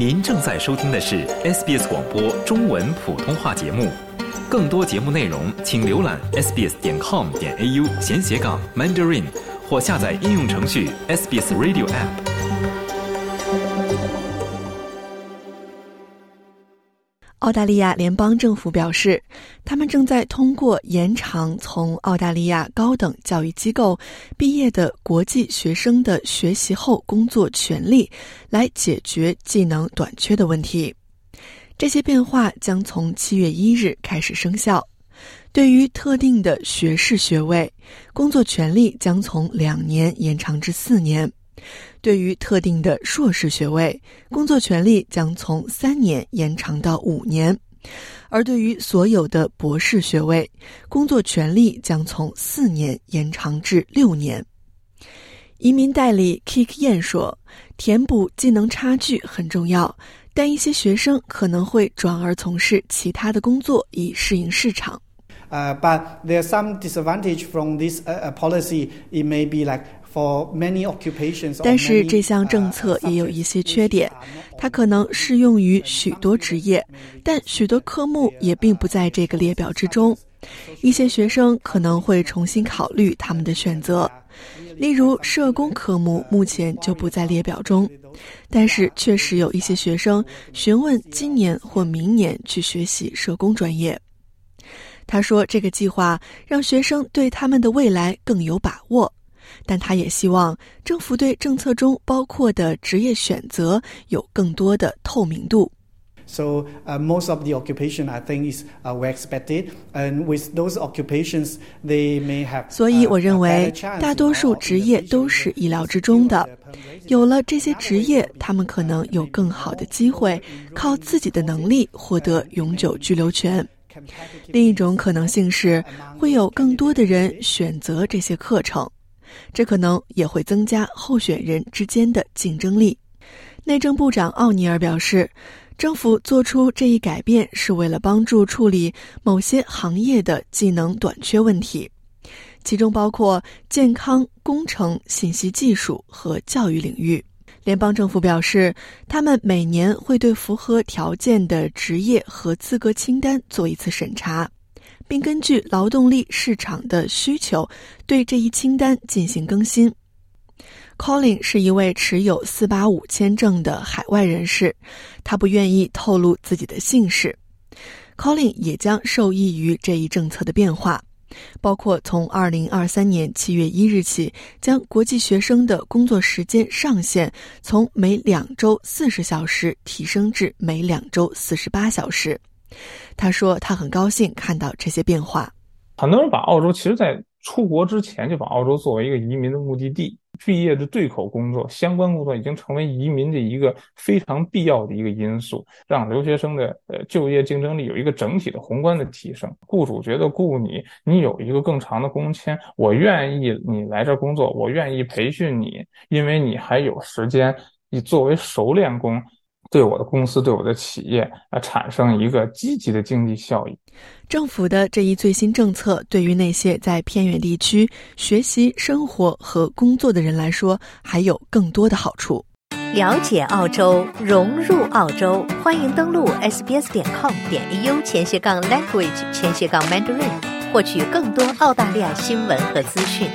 您正在收听的是 SBS 广播中文普通话节目。更多节目内容，请浏览 sbs 点 com 点 au 闲斜杠 mandarin，或下载应用程序 SBS Radio App。澳大利亚联邦政府表示，他们正在通过延长从澳大利亚高等教育机构毕业的国际学生的学习后工作权利，来解决技能短缺的问题。这些变化将从七月一日开始生效。对于特定的学士学位，工作权利将从两年延长至四年。对于特定的硕士学位，工作权利将从三年延长到五年；而对于所有的博士学位，工作权利将从四年延长至六年。移民代理 Kick 燕说：“填补技能差距很重要，但一些学生可能会转而从事其他的工作以适应市场。” Uh, but there's some disadvantage from this uh, policy. It may be like 但是这项政策也有一些缺点，它可能适用于许多职业，但许多科目也并不在这个列表之中。一些学生可能会重新考虑他们的选择，例如社工科目目前就不在列表中，但是确实有一些学生询问今年或明年去学习社工专业。他说，这个计划让学生对他们的未来更有把握。但他也希望政府对政策中包括的职业选择有更多的透明度。So most of the occupation, I think, is we expected, and with those occupations, they may have. 所以我认为大多数职业都是意料之中的。有了这些职业，他们可能有更好的机会靠自己的能力获得永久居留权。另一种可能性是，会有更多的人选择这些课程。这可能也会增加候选人之间的竞争力。内政部长奥尼尔表示，政府做出这一改变是为了帮助处理某些行业的技能短缺问题，其中包括健康、工程、信息技术和教育领域。联邦政府表示，他们每年会对符合条件的职业和资格清单做一次审查。并根据劳动力市场的需求，对这一清单进行更新。Colin 是一位持有四八五签证的海外人士，他不愿意透露自己的姓氏。Colin 也将受益于这一政策的变化，包括从二零二三年七月一日起，将国际学生的工作时间上限从每两周四十小时提升至每两周四十八小时。他说：“他很高兴看到这些变化。很多人把澳洲，其实，在出国之前就把澳洲作为一个移民的目的地。毕业的对口工作、相关工作已经成为移民的一个非常必要的一个因素，让留学生的呃就业竞争力有一个整体的宏观的提升。雇主觉得雇你，你有一个更长的工签，我愿意你来这工作，我愿意培训你，因为你还有时间，你作为熟练工。”对我的公司，对我的企业啊，产生一个积极的经济效益。政府的这一最新政策，对于那些在偏远地区学习、生活和工作的人来说，还有更多的好处。了解澳洲，融入澳洲，欢迎登录 sbs 点 com 点 au 前斜杠 language 前斜杠 mandarin，获取更多澳大利亚新闻和资讯。